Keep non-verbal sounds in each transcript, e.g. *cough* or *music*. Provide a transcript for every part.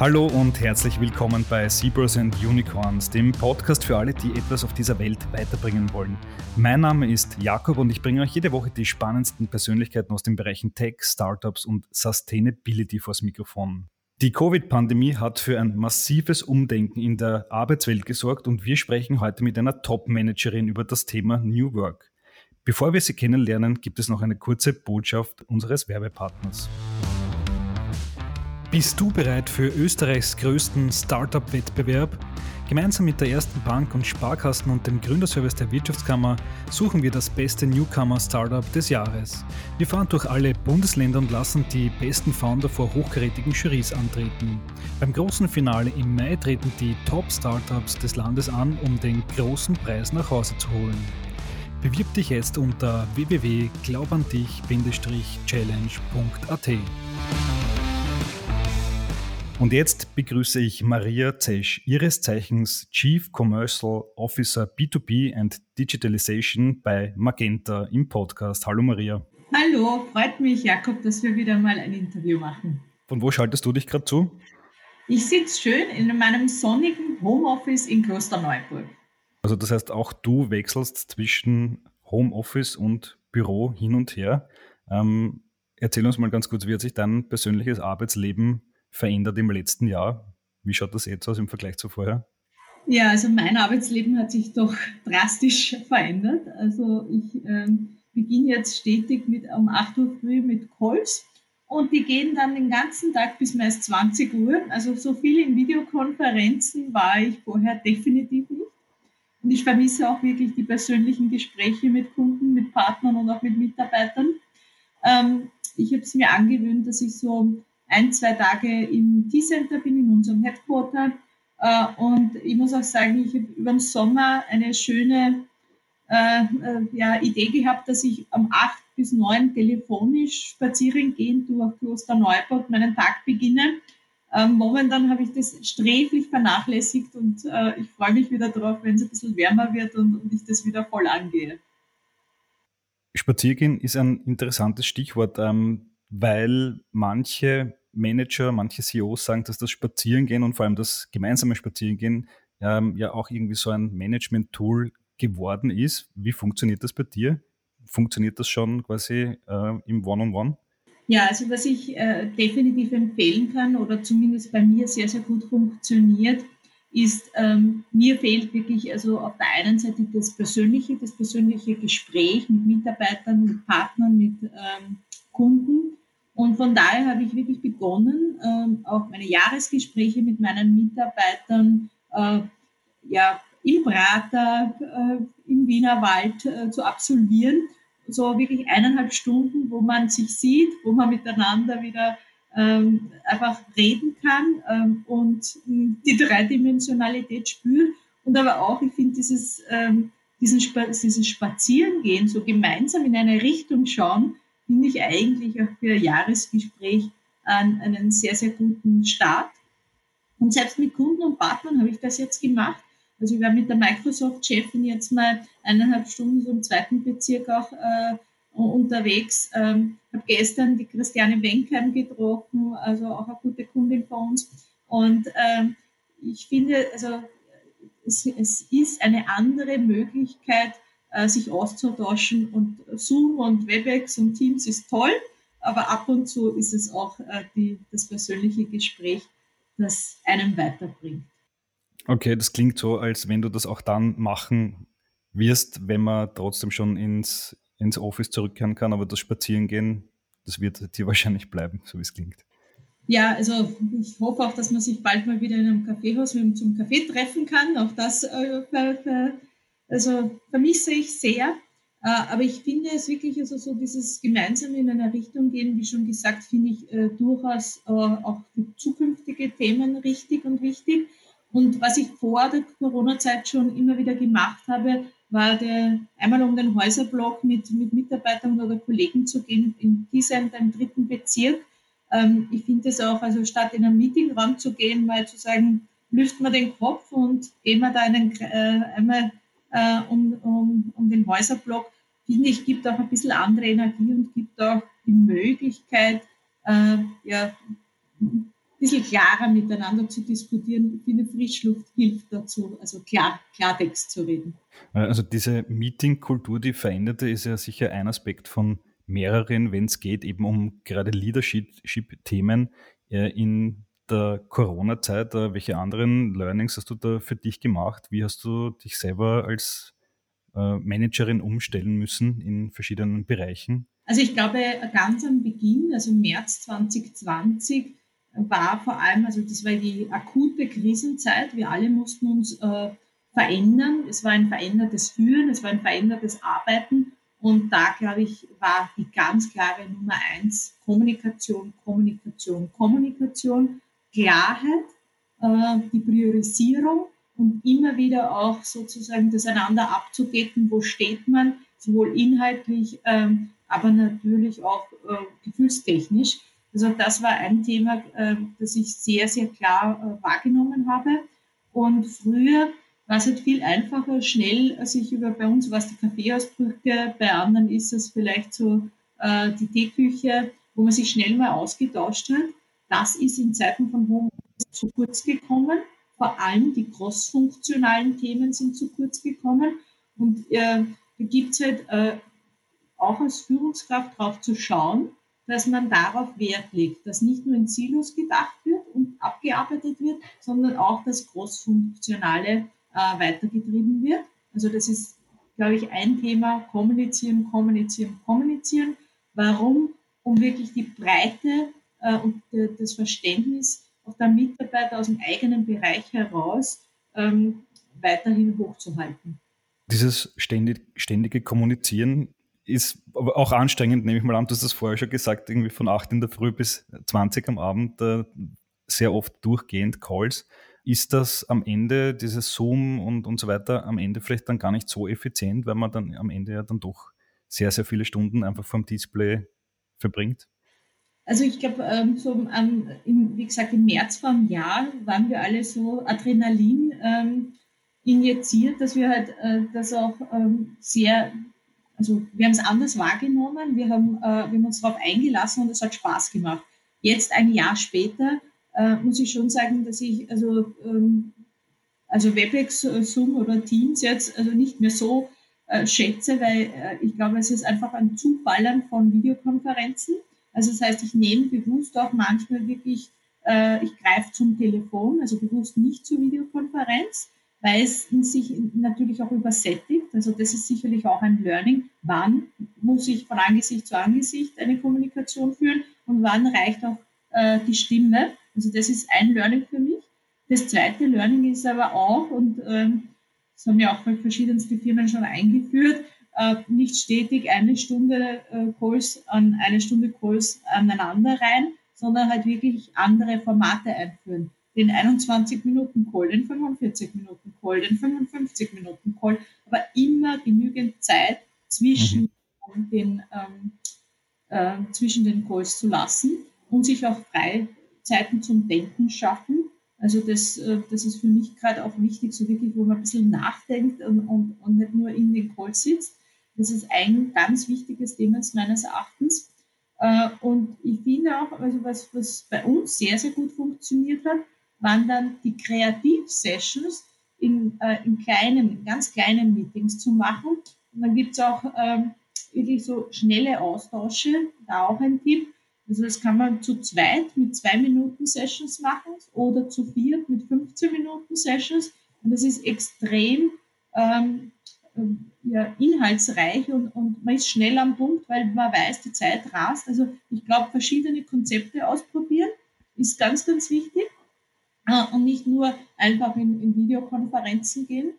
Hallo und herzlich willkommen bei Zebras and Unicorns, dem Podcast für alle, die etwas auf dieser Welt weiterbringen wollen. Mein Name ist Jakob und ich bringe euch jede Woche die spannendsten Persönlichkeiten aus den Bereichen Tech, Startups und Sustainability vors Mikrofon. Die Covid-Pandemie hat für ein massives Umdenken in der Arbeitswelt gesorgt und wir sprechen heute mit einer Top-Managerin über das Thema New Work. Bevor wir sie kennenlernen, gibt es noch eine kurze Botschaft unseres Werbepartners. Bist du bereit für Österreichs größten Startup-Wettbewerb? Gemeinsam mit der ersten Bank und Sparkassen und dem Gründerservice der Wirtschaftskammer suchen wir das beste Newcomer-Startup des Jahres. Wir fahren durch alle Bundesländer und lassen die besten Founder vor hochkarätigen Jurys antreten. Beim großen Finale im Mai treten die Top-Startups des Landes an, um den großen Preis nach Hause zu holen. Bewirb dich jetzt unter www.glaubandich-challenge.at. Und jetzt begrüße ich Maria Zesch, ihres Zeichens Chief Commercial Officer B2B and Digitalization bei Magenta im Podcast. Hallo Maria. Hallo, freut mich, Jakob, dass wir wieder mal ein Interview machen. Von wo schaltest du dich gerade zu? Ich sitze schön in meinem sonnigen Homeoffice in Klosterneuburg. Also das heißt, auch du wechselst zwischen Homeoffice und Büro hin und her. Ähm, erzähl uns mal ganz kurz, wie hat sich dein persönliches Arbeitsleben verändert im letzten Jahr? Wie schaut das jetzt aus im Vergleich zu vorher? Ja, also mein Arbeitsleben hat sich doch drastisch verändert. Also ich ähm, beginne jetzt stetig mit um 8 Uhr früh mit Calls und die gehen dann den ganzen Tag bis meist 20 Uhr. Also so viel in Videokonferenzen war ich vorher definitiv nicht. Und ich vermisse auch wirklich die persönlichen Gespräche mit Kunden, mit Partnern und auch mit Mitarbeitern. Ähm, ich habe es mir angewöhnt, dass ich so ein, zwei Tage im T-Center bin, in unserem Headquarter. Äh, und ich muss auch sagen, ich habe über den Sommer eine schöne äh, äh, ja, Idee gehabt, dass ich am 8 bis 9 telefonisch spazieren gehen durch Kloster Neuburg meinen Tag beginne. Ähm, momentan habe ich das sträflich vernachlässigt und äh, ich freue mich wieder darauf, wenn es ein bisschen wärmer wird und, und ich das wieder voll angehe. Spaziergehen ist ein interessantes Stichwort, ähm, weil manche Manager, manche CEOs sagen, dass das Spazierengehen und vor allem das gemeinsame Spazierengehen ähm, ja auch irgendwie so ein Management-Tool geworden ist. Wie funktioniert das bei dir? Funktioniert das schon quasi äh, im One-on-One? -on -One? Ja, also was ich äh, definitiv empfehlen kann oder zumindest bei mir sehr, sehr gut funktioniert, ist, ähm, mir fehlt wirklich also auf der einen Seite das persönliche, das persönliche Gespräch mit Mitarbeitern, mit Partnern, mit ähm, Kunden. Und von daher habe ich wirklich begonnen, ähm, auch meine Jahresgespräche mit meinen Mitarbeitern äh, ja, im Prater, äh, im Wiener Wald äh, zu absolvieren. So wirklich eineinhalb Stunden, wo man sich sieht, wo man miteinander wieder ähm, einfach reden kann ähm, und die Dreidimensionalität spürt. Und aber auch, ich finde, dieses, ähm, diesen, dieses Spazierengehen, so gemeinsam in eine Richtung schauen, finde ich eigentlich auch für ein Jahresgespräch einen, einen sehr, sehr guten Start. Und selbst mit Kunden und Partnern habe ich das jetzt gemacht. Also ich war mit der Microsoft-Chefin jetzt mal eineinhalb Stunden so im zweiten Bezirk auch äh, unterwegs. Ähm, habe gestern die Christiane Wenkheim getroffen, also auch eine gute Kundin von uns. Und ähm, ich finde, also es, es ist eine andere Möglichkeit, äh, sich auszutauschen. Und Zoom und WebEx und Teams ist toll, aber ab und zu ist es auch äh, die, das persönliche Gespräch, das einen weiterbringt. Okay, das klingt so, als wenn du das auch dann machen wirst, wenn man trotzdem schon ins, ins Office zurückkehren kann, aber das Spazierengehen, das wird dir *laughs* wahrscheinlich bleiben, so wie es klingt. Ja, also ich hoffe auch, dass man sich bald mal wieder in einem Kaffeehaus zum Kaffee treffen kann. Auch das äh, also vermisse ich sehr. Äh, aber ich finde es wirklich, also so dieses gemeinsame in einer Richtung gehen, wie schon gesagt, finde ich äh, durchaus äh, auch für zukünftige Themen richtig und wichtig. Und was ich vor der Corona-Zeit schon immer wieder gemacht habe, war der, einmal um den Häuserblock mit, mit Mitarbeitern oder Kollegen zu gehen, in diesem, im dritten Bezirk. Ähm, ich finde es auch, also statt in einen Meetingraum zu gehen, mal zu sagen, lüften wir den Kopf und gehen wir da einen, äh, einmal äh, um, um, um den Häuserblock, finde ich, gibt auch ein bisschen andere Energie und gibt auch die Möglichkeit, äh, ja, bisschen klarer miteinander zu diskutieren. Finde, Frischluft hilft dazu, also klar, Klartext zu reden. Also diese Meetingkultur, die veränderte, ist ja sicher ein Aspekt von mehreren, wenn es geht, eben um gerade Leadership-Themen äh, in der Corona-Zeit. Äh, welche anderen Learnings hast du da für dich gemacht? Wie hast du dich selber als äh, Managerin umstellen müssen in verschiedenen Bereichen? Also ich glaube, ganz am Beginn, also im März 2020, war vor allem, also das war die akute Krisenzeit. Wir alle mussten uns äh, verändern. Es war ein verändertes Führen, es war ein verändertes Arbeiten. Und da, glaube ich, war die ganz klare Nummer eins Kommunikation, Kommunikation, Kommunikation, Klarheit, äh, die Priorisierung und immer wieder auch sozusagen das einander abzudecken, wo steht man, sowohl inhaltlich, ähm, aber natürlich auch äh, gefühlstechnisch. Also das war ein Thema, äh, das ich sehr, sehr klar äh, wahrgenommen habe. Und früher war es halt viel einfacher, schnell sich über, bei uns war es die Kaffeeausbrüche, bei anderen ist es vielleicht so äh, die Teeküche, wo man sich schnell mal ausgetauscht hat. Das ist in Zeiten von Homeoffice zu kurz gekommen. Vor allem die crossfunktionalen Themen sind zu kurz gekommen. Und äh, da gibt es halt äh, auch als Führungskraft darauf zu schauen, dass man darauf Wert legt, dass nicht nur in Silos gedacht wird und abgearbeitet wird, sondern auch das Großfunktionale äh, weitergetrieben wird. Also das ist, glaube ich, ein Thema, kommunizieren, kommunizieren, kommunizieren. Warum? Um wirklich die Breite äh, und das Verständnis auch der Mitarbeiter aus dem eigenen Bereich heraus ähm, weiterhin hochzuhalten. Dieses ständig, ständige Kommunizieren ist aber auch anstrengend, nehme ich mal an. Du hast das vorher schon gesagt, irgendwie von 8 in der Früh bis 20 am Abend, äh, sehr oft durchgehend Calls. Ist das am Ende, dieses Zoom und, und so weiter, am Ende vielleicht dann gar nicht so effizient, weil man dann am Ende ja dann doch sehr, sehr viele Stunden einfach vom Display verbringt? Also ich glaube, ähm, so ähm, wie gesagt, im März vor einem Jahr waren wir alle so Adrenalin ähm, injiziert, dass wir halt äh, das auch ähm, sehr also wir haben es anders wahrgenommen, wir haben, äh, wir haben uns darauf eingelassen und es hat Spaß gemacht. Jetzt, ein Jahr später, äh, muss ich schon sagen, dass ich also, ähm, also WebEx, äh, Zoom oder Teams jetzt also nicht mehr so äh, schätze, weil äh, ich glaube, es ist einfach ein Zuballern von Videokonferenzen. Also das heißt, ich nehme bewusst auch manchmal wirklich, äh, ich greife zum Telefon, also bewusst nicht zur Videokonferenz weil es sich natürlich auch übersättigt. Also das ist sicherlich auch ein Learning. Wann muss ich von Angesicht zu Angesicht eine Kommunikation führen und wann reicht auch äh, die Stimme? Also das ist ein Learning für mich. Das zweite Learning ist aber auch, und ähm, das haben ja auch verschiedenste Firmen schon eingeführt, äh, nicht stetig eine Stunde äh, Calls an eine Stunde Calls aneinander rein, sondern halt wirklich andere Formate einführen den 21 Minuten Call, den 45 Minuten Call, den 55 Minuten Call, aber immer genügend Zeit zwischen mhm. den, ähm, äh, zwischen den Calls zu lassen und sich auch Freizeiten zum Denken schaffen. Also das, äh, das ist für mich gerade auch wichtig, so wirklich, wo man ein bisschen nachdenkt und, und, und nicht nur in den Calls sitzt. Das ist ein ganz wichtiges Thema meines Erachtens. Äh, und ich finde auch, also was, was bei uns sehr, sehr gut funktioniert hat, waren dann die Kreativ-Sessions in, äh, in kleinen, ganz kleinen Meetings zu machen. Und dann gibt es auch ähm, wirklich so schnelle Austausche, da auch ein Tipp. Also das kann man zu zweit mit zwei Minuten Sessions machen oder zu viert mit 15 Minuten Sessions. Und das ist extrem ähm, ja, inhaltsreich und, und man ist schnell am Punkt, weil man weiß, die Zeit rast. Also ich glaube, verschiedene Konzepte ausprobieren ist ganz, ganz wichtig und nicht nur einfach in, in Videokonferenzen gehen.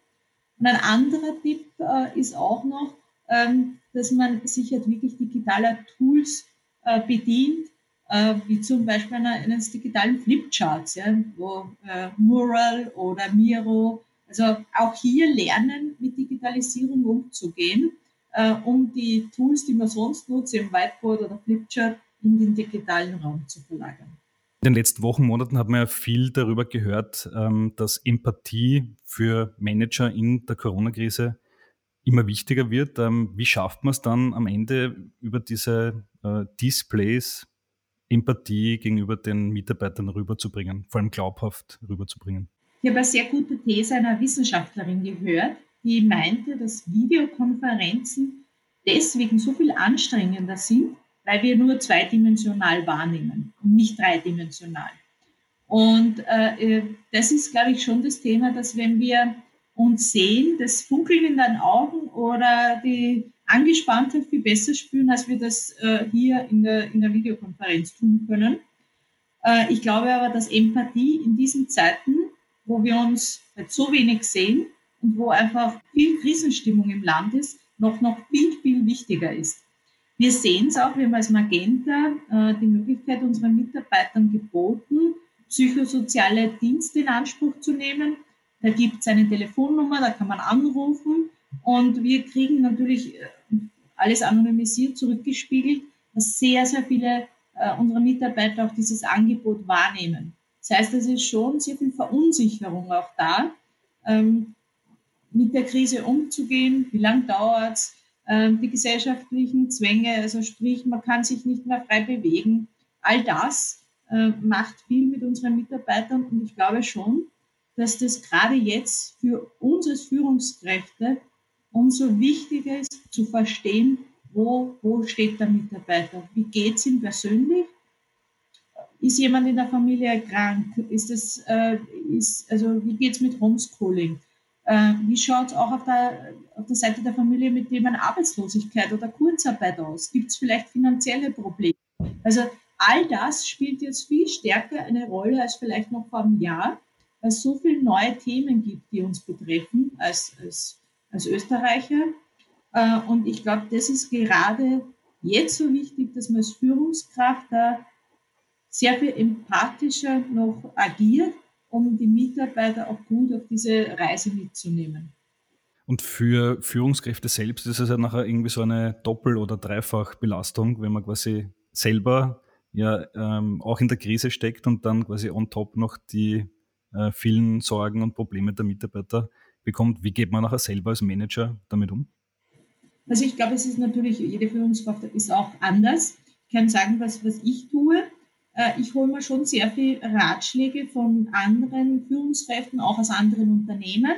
Und ein anderer Tipp äh, ist auch noch, ähm, dass man sich halt wirklich digitaler Tools äh, bedient, äh, wie zum Beispiel einer, eines digitalen Flipcharts, ja, wo äh, Mural oder Miro. Also auch hier lernen, mit Digitalisierung umzugehen, äh, um die Tools, die man sonst nutzt, im Whiteboard oder Flipchart, in den digitalen Raum zu verlagern. In den letzten Wochen, Monaten hat man ja viel darüber gehört, ähm, dass Empathie für Manager in der Corona-Krise immer wichtiger wird. Ähm, wie schafft man es dann am Ende über diese äh, Displays Empathie gegenüber den Mitarbeitern rüberzubringen, vor allem glaubhaft rüberzubringen? Ich habe eine sehr gute These einer Wissenschaftlerin gehört, die meinte, dass Videokonferenzen deswegen so viel anstrengender sind, weil wir nur zweidimensional wahrnehmen und nicht dreidimensional. Und äh, äh, das ist, glaube ich, schon das Thema, dass wenn wir uns sehen, das Funkeln in den Augen oder die Angespanntheit viel besser spüren, als wir das äh, hier in der, in der Videokonferenz tun können. Äh, ich glaube aber, dass Empathie in diesen Zeiten, wo wir uns halt so wenig sehen und wo einfach viel Krisenstimmung im Land ist, noch, noch viel, viel wichtiger ist. Wir sehen es auch, wir haben als Magenta äh, die Möglichkeit unseren Mitarbeitern geboten, psychosoziale Dienste in Anspruch zu nehmen. Da gibt es eine Telefonnummer, da kann man anrufen und wir kriegen natürlich äh, alles anonymisiert zurückgespiegelt, dass sehr, sehr viele äh, unserer Mitarbeiter auch dieses Angebot wahrnehmen. Das heißt, es ist schon sehr viel Verunsicherung auch da, ähm, mit der Krise umzugehen. Wie lange dauert es? Ähm, die gesellschaftlichen Zwänge, also sprich, man kann sich nicht mehr frei bewegen. All das äh, macht viel mit unseren Mitarbeitern und ich glaube schon, dass das gerade jetzt für uns als Führungskräfte umso wichtiger ist zu verstehen, wo, wo steht der Mitarbeiter, wie geht es ihm persönlich, ist jemand in der Familie krank, ist es, äh, ist, also wie geht es mit Homeschooling, äh, wie schaut es auch auf der, auf der Seite der Familie mit Themen Arbeitslosigkeit oder Kurzarbeit aus, gibt es vielleicht finanzielle Probleme, also all das spielt jetzt viel stärker eine Rolle als vielleicht noch vor einem Jahr, weil es so viele neue Themen gibt, die uns betreffen als, als als Österreicher. Äh, und ich glaube, das ist gerade jetzt so wichtig, dass man als Führungskraft da sehr viel empathischer noch agiert, um die Mitarbeiter auch gut auf diese Reise mitzunehmen. Und für Führungskräfte selbst ist es ja nachher irgendwie so eine Doppel- oder Dreifachbelastung, wenn man quasi selber ja ähm, auch in der Krise steckt und dann quasi on top noch die äh, vielen Sorgen und Probleme der Mitarbeiter bekommt. Wie geht man nachher selber als Manager damit um? Also ich glaube, es ist natürlich, jede Führungskraft ist auch anders. Ich kann sagen, was, was ich tue. Äh, ich hole mir schon sehr viel Ratschläge von anderen Führungskräften, auch aus anderen Unternehmen.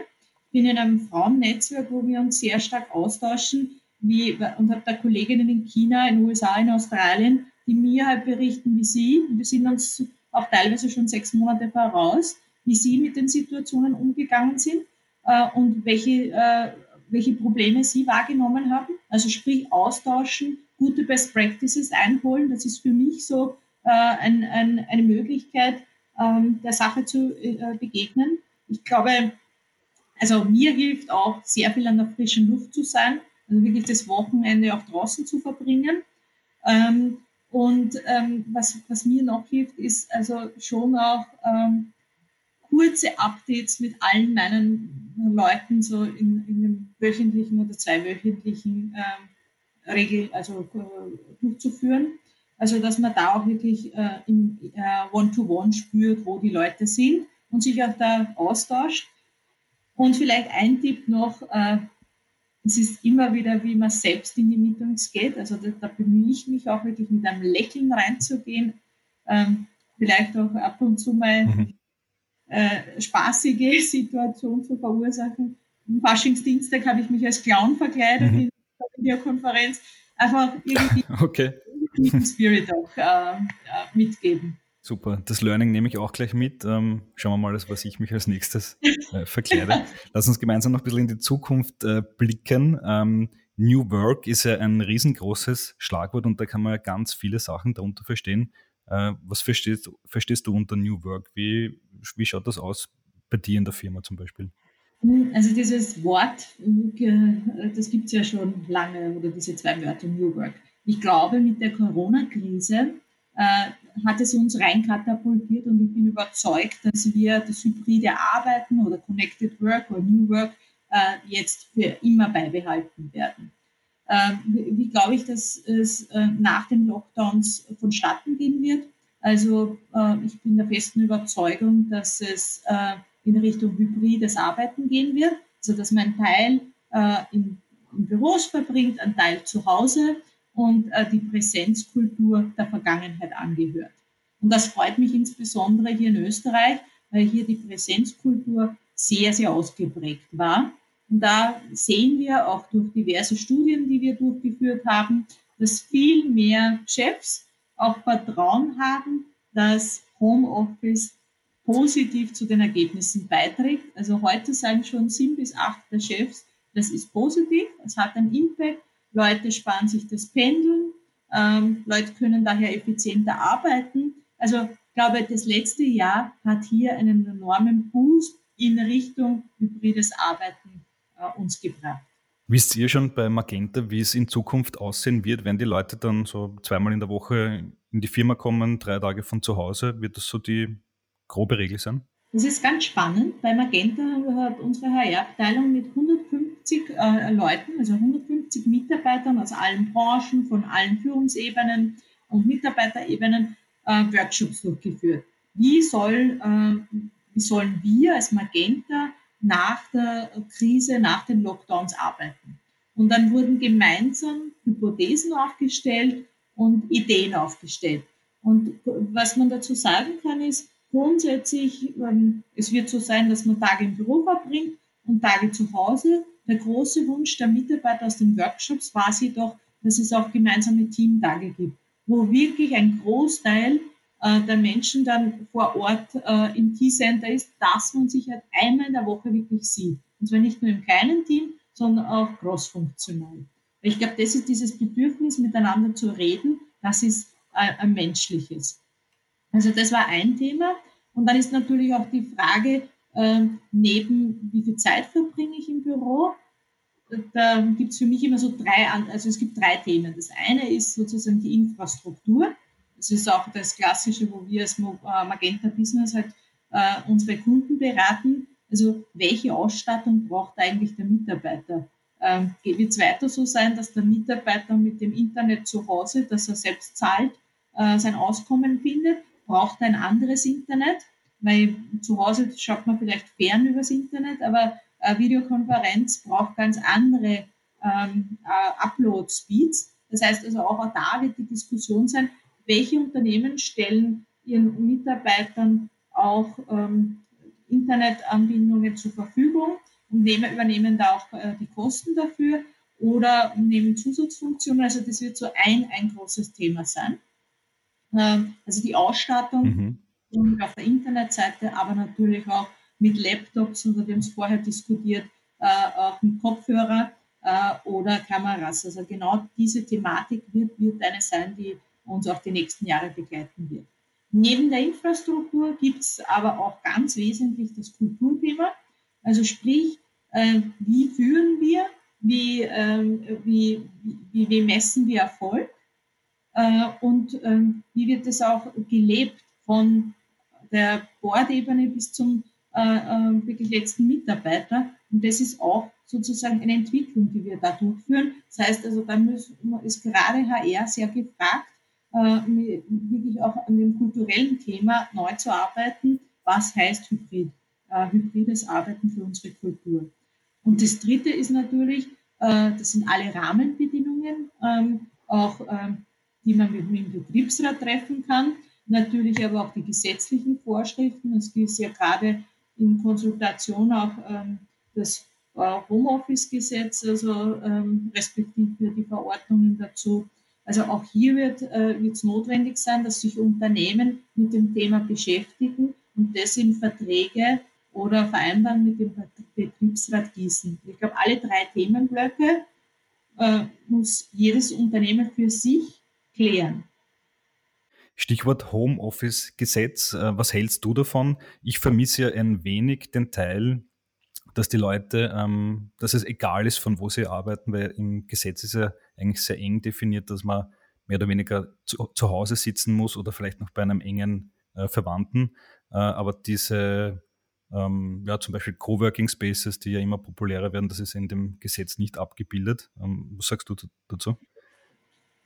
Ich bin in einem Frauennetzwerk, wo wir uns sehr stark austauschen wie, und habe da Kolleginnen in China, in den USA, in Australien, die mir halt berichten, wie sie, wir sind uns auch teilweise schon sechs Monate voraus, wie sie mit den Situationen umgegangen sind äh, und welche, äh, welche Probleme Sie wahrgenommen haben. Also sprich austauschen, gute Best Practices einholen. Das ist für mich so äh, ein, ein, eine Möglichkeit, ähm, der Sache zu äh, begegnen. Ich glaube, also mir hilft auch sehr viel an der frischen Luft zu sein, also wirklich das Wochenende auch draußen zu verbringen. Ähm, und ähm, was, was mir noch hilft, ist also schon auch ähm, kurze Updates mit allen meinen Leuten so in, in einem wöchentlichen oder zweiwöchentlichen äh, Regel, also äh, durchzuführen. Also dass man da auch wirklich äh, im äh, One-to-One -One spürt, wo die Leute sind und sich auch da austauscht. Und vielleicht ein Tipp noch, äh, es ist immer wieder, wie man selbst in die Meetings geht. Also da, da bemühe ich mich auch wirklich mit einem Lächeln reinzugehen. Ähm, vielleicht auch ab und zu mal mhm äh, spaßige *laughs* Situation zu verursachen. Am Faschingsdienstag habe ich mich als Clown verkleidet mhm. in der Videokonferenz. Einfach irgendwie *laughs* okay. Den Spirit auch äh, mitgeben. Super, das Learning nehme ich auch gleich mit. Ähm, schauen wir mal, was ich mich als nächstes äh, verkleide. Lass uns gemeinsam noch ein bisschen in die Zukunft äh, blicken. Ähm, New Work ist ja ein riesengroßes Schlagwort und da kann man ja ganz viele Sachen darunter verstehen. Äh, was verstehst, verstehst du unter New Work? Wie, wie schaut das aus bei dir in der Firma zum Beispiel? Also dieses Wort, äh, das gibt es ja schon lange, oder diese zwei Wörter New Work. Ich glaube, mit der Corona-Krise äh, hat es uns rein katapultiert und ich bin überzeugt, dass wir das hybride Arbeiten oder Connected Work oder New Work äh, jetzt für immer beibehalten werden. Äh, wie, wie glaube ich, dass es äh, nach den Lockdowns vonstatten gehen wird? Also äh, ich bin der festen Überzeugung, dass es äh, in Richtung hybrides Arbeiten gehen wird, also dass man einen Teil äh, in, in Büros verbringt, einen Teil zu Hause. Und äh, die Präsenzkultur der Vergangenheit angehört. Und das freut mich insbesondere hier in Österreich, weil hier die Präsenzkultur sehr, sehr ausgeprägt war. Und da sehen wir auch durch diverse Studien, die wir durchgeführt haben, dass viel mehr Chefs auch Vertrauen haben, dass Homeoffice positiv zu den Ergebnissen beiträgt. Also heute sagen schon sieben bis acht der Chefs, das ist positiv, es hat einen Impact, Leute sparen sich das Pendeln, ähm, Leute können daher effizienter arbeiten. Also ich glaube, das letzte Jahr hat hier einen enormen Boost in Richtung hybrides Arbeiten äh, uns gebracht. Wisst ihr schon bei Magenta, wie es in Zukunft aussehen wird, wenn die Leute dann so zweimal in der Woche in die Firma kommen, drei Tage von zu Hause? Wird das so die grobe Regel sein? Das ist ganz spannend. Bei Magenta hat unsere HR-Abteilung mit 150 äh, Leuten, also 150 Mitarbeitern aus allen Branchen, von allen Führungsebenen und Mitarbeiterebenen äh, Workshops durchgeführt. Wie, soll, äh, wie sollen wir als Magenta nach der Krise, nach den Lockdowns arbeiten? Und dann wurden gemeinsam Hypothesen aufgestellt und Ideen aufgestellt. Und was man dazu sagen kann, ist, grundsätzlich, ähm, es wird so sein, dass man Tage im Büro verbringt und Tage zu Hause. Der große Wunsch der Mitarbeiter aus den Workshops war sie doch, dass es auch gemeinsame Teamtage gibt, wo wirklich ein Großteil äh, der Menschen dann vor Ort äh, im Key-Center ist, dass man sich halt einmal in der Woche wirklich sieht. Und zwar nicht nur im kleinen Team, sondern auch crossfunktional. Ich glaube, das ist dieses Bedürfnis, miteinander zu reden, das ist äh, ein menschliches. Also das war ein Thema. Und dann ist natürlich auch die Frage, äh, neben wie viel Zeit verbringe ich im Büro, da gibt es für mich immer so drei, also es gibt drei Themen. Das eine ist sozusagen die Infrastruktur. Das ist auch das Klassische, wo wir als äh, Magenta Business halt äh, unsere Kunden beraten. Also welche Ausstattung braucht eigentlich der Mitarbeiter? Ähm, Wird es weiter so sein, dass der Mitarbeiter mit dem Internet zu Hause, dass er selbst zahlt, äh, sein Auskommen findet? Braucht ein anderes Internet, weil zu Hause schaut man vielleicht fern übers Internet, aber eine Videokonferenz braucht ganz andere ähm, äh, Upload-Speeds. Das heißt also auch da wird die Diskussion sein, welche Unternehmen stellen ihren Mitarbeitern auch ähm, Internetanbindungen zur Verfügung und nehmen, übernehmen da auch äh, die Kosten dafür oder nehmen Zusatzfunktionen. Also das wird so ein, ein großes Thema sein. Ähm, also die Ausstattung mhm. und auf der Internetseite, aber natürlich auch mit Laptops, und wir haben es vorher diskutiert, äh, auch mit Kopfhörer äh, oder Kameras. Also genau diese Thematik wird, wird eine sein, die uns auch die nächsten Jahre begleiten wird. Neben der Infrastruktur gibt es aber auch ganz wesentlich das Kulturthema. Also sprich, äh, wie führen wir, wie, ähm, wie, wie, wie messen wir Erfolg äh, und ähm, wie wird es auch gelebt von der Bordebene bis zum äh, äh, wirklich letzten Mitarbeiter. Und das ist auch sozusagen eine Entwicklung, die wir da durchführen. Das heißt also, da ist gerade HR sehr gefragt, wirklich auch an dem kulturellen Thema neu zu arbeiten. Was heißt Hybrid? hybrides Arbeiten für unsere Kultur. Und das Dritte ist natürlich, das sind alle Rahmenbedingungen, ähm, auch ähm, die man mit, mit dem Betriebsrat treffen kann. Natürlich aber auch die gesetzlichen Vorschriften. Es ist ja gerade in Konsultation auch ähm, das äh, Homeoffice-Gesetz, also ähm, respektive die Verordnungen dazu. Also auch hier wird äh, es notwendig sein, dass sich Unternehmen mit dem Thema beschäftigen und das in Verträge oder Vereinbarungen mit dem Betriebsrat gießen. Ich glaube, alle drei Themenblöcke äh, muss jedes Unternehmen für sich klären. Stichwort Homeoffice-Gesetz. Äh, was hältst du davon? Ich vermisse ja ein wenig den Teil, dass die Leute, ähm, dass es egal ist, von wo sie arbeiten, weil im Gesetz ist ja eigentlich sehr eng definiert, dass man mehr oder weniger zu, zu Hause sitzen muss oder vielleicht noch bei einem engen äh, Verwandten. Äh, aber diese, ähm, ja, zum Beispiel Coworking Spaces, die ja immer populärer werden, das ist in dem Gesetz nicht abgebildet. Ähm, was sagst du dazu?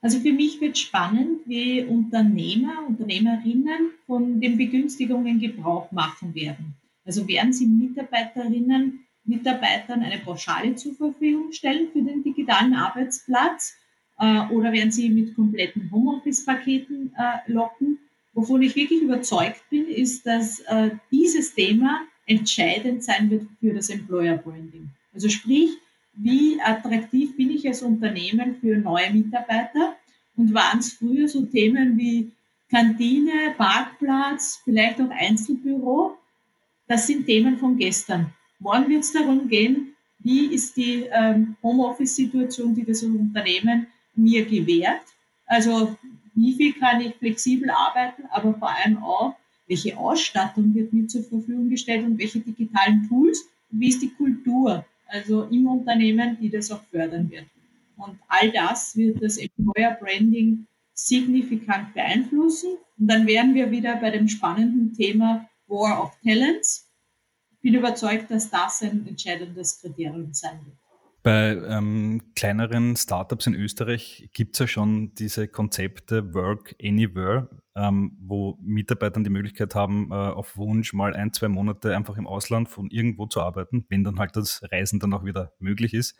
Also für mich wird spannend, wie Unternehmer, Unternehmerinnen von den Begünstigungen Gebrauch machen werden. Also werden sie Mitarbeiterinnen, Mitarbeitern eine Pauschale zur Verfügung stellen für den digitalen Arbeitsplatz Äh, oder werden sie mit kompletten Homeoffice-Paketen äh, locken? Wovon ich wirklich überzeugt bin, ist, dass äh, dieses Thema entscheidend sein wird für das Employer Branding. Also sprich, wie attraktiv bin ich als Unternehmen für neue Mitarbeiter? Und waren es früher so Themen wie Kantine, Parkplatz, vielleicht auch Einzelbüro? Das sind Themen von gestern. Morgen wird es darum gehen, wie ist die ähm, Homeoffice-Situation, die das Unternehmen mir gewährt? Also wie viel kann ich flexibel arbeiten, aber vor allem auch, welche Ausstattung wird mir zur Verfügung gestellt und welche digitalen Tools wie ist die Kultur, also im Unternehmen, die das auch fördern wird. Und all das wird das Employer Branding signifikant beeinflussen. Und dann wären wir wieder bei dem spannenden Thema War of Talents bin überzeugt, dass das ein entscheidendes Kriterium sein wird. Bei ähm, kleineren Startups in Österreich gibt es ja schon diese Konzepte Work Anywhere, ähm, wo Mitarbeiter die Möglichkeit haben, äh, auf Wunsch mal ein, zwei Monate einfach im Ausland von irgendwo zu arbeiten, wenn dann halt das Reisen dann auch wieder möglich ist.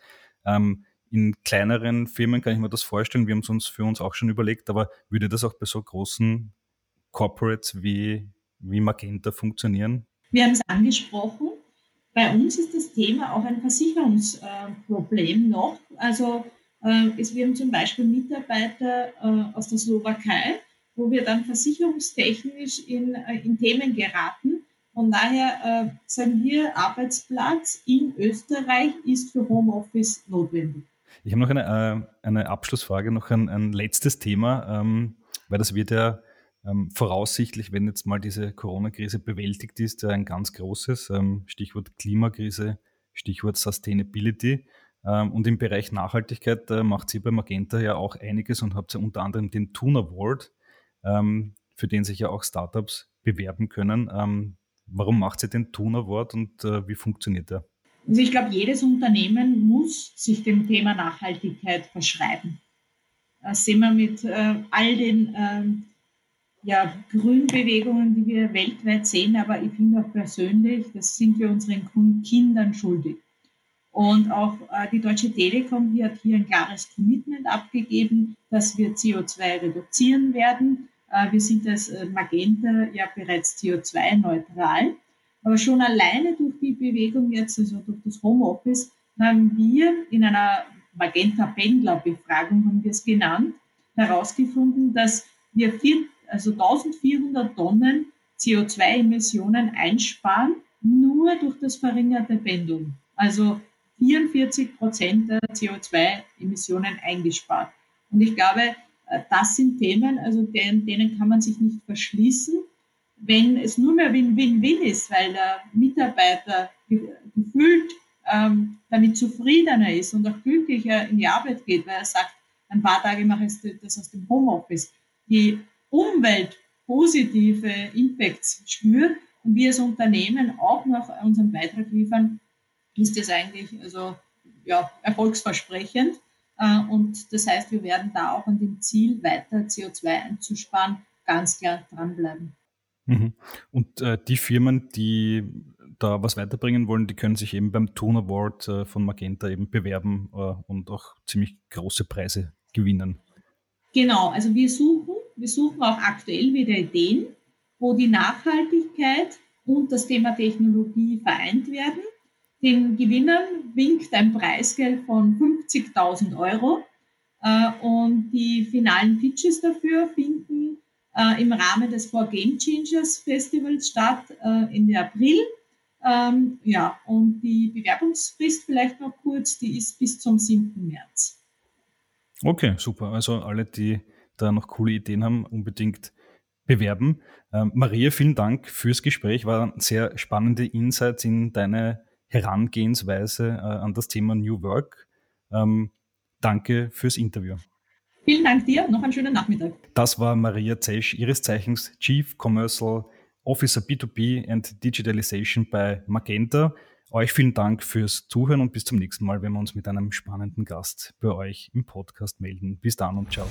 Ähm, in kleineren Firmen kann ich mir das vorstellen, wir haben es uns für uns auch schon überlegt, aber würde das auch bei so großen Corporates wie, wie Magenta funktionieren? Wir haben es angesprochen. Bei uns ist das Thema auch ein Versicherungsproblem noch. Also äh, es, wir haben zum Beispiel Mitarbeiter äh, aus der Slowakei, wo wir dann versicherungstechnisch in, äh, in Themen geraten. Von daher sagen wir, Arbeitsplatz in Österreich ist für Homeoffice notwendig. Ich habe noch eine, eine Abschlussfrage, noch ein, ein letztes Thema, ähm, weil das wird ja ähm, voraussichtlich, wenn jetzt mal diese Corona-Krise bewältigt ist, ein ganz großes ähm, Stichwort Klimakrise, Stichwort Sustainability. Und im Bereich Nachhaltigkeit äh, macht sie bei Magenta ja auch einiges und habt ja unter anderem den Toon Award, ähm, für den sich ja auch Startups bewerben können. Ähm, warum macht sie den Toon Award und äh, wie funktioniert der? Also ich glaube, jedes Unternehmen muss sich dem Thema Nachhaltigkeit verschreiben. Das sehen wir mit äh, all den ähm, ja, Grünbewegungen, die wir weltweit sehen, aber ich finde auch persönlich, das sind wir unseren Kindern schuldig. Und auch äh, die Deutsche Telekom die hat hier ein klares Commitment abgegeben, dass wir CO2 reduzieren werden. Äh, wir sind als äh, Magenta ja bereits CO2-neutral. Aber schon alleine durch die Bewegung jetzt, also durch das Homeoffice, haben wir in einer Magenta-Pendler-Befragung, haben wir es genannt, herausgefunden, dass wir vier, also 1400 Tonnen CO2-Emissionen einsparen, nur durch das verringerte Pendeln. Also 44 Prozent der CO2-Emissionen eingespart. Und ich glaube, äh, das sind Themen, also denen, denen kann man sich nicht verschließen. Wenn es nur mehr Win-Win-Win ist, weil der Mitarbeiter gefühlt ähm, damit zufriedener ist und auch glücklicher in die Arbeit geht, weil er sagt, ein paar Tage mache ich das aus dem Homeoffice. Die Umwelt positive Impacts spürt und wir als Unternehmen auch noch unseren Beitrag liefern, ist das eigentlich also, ja, erfolgsversprechend. Äh, und das heißt, wir werden da auch an dem Ziel, weiter CO2 einzusparen, ganz klar dranbleiben. Mhm. Und äh, die Firmen, die da was weiterbringen wollen, die können sich eben beim Tone Award äh, von Magenta eben bewerben äh, und auch ziemlich große Preise gewinnen. Genau, also wir suchen wir suchen auch aktuell wieder Ideen, wo die Nachhaltigkeit und das Thema Technologie vereint werden. Den Gewinnern winkt ein Preisgeld von 50.000 Euro äh, und die finalen Pitches dafür finden äh, im Rahmen des Four Game Changers Festivals statt äh, Ende April. Ähm, ja, und die Bewerbungsfrist vielleicht noch kurz, die ist bis zum 7. März. Okay, super. Also alle, die da noch coole Ideen haben, unbedingt bewerben. Ähm, Maria, vielen Dank fürs Gespräch. War sehr spannende Insights in deine Herangehensweise äh, an das Thema New Work. Ähm, danke fürs Interview. Vielen Dank dir. Noch einen schönen Nachmittag. Das war Maria Zesch, ihres Zeichens Chief Commercial Officer B2B and Digitalization bei Magenta. Euch vielen Dank fürs Zuhören und bis zum nächsten Mal, wenn wir uns mit einem spannenden Gast bei euch im Podcast melden. Bis dann und ciao.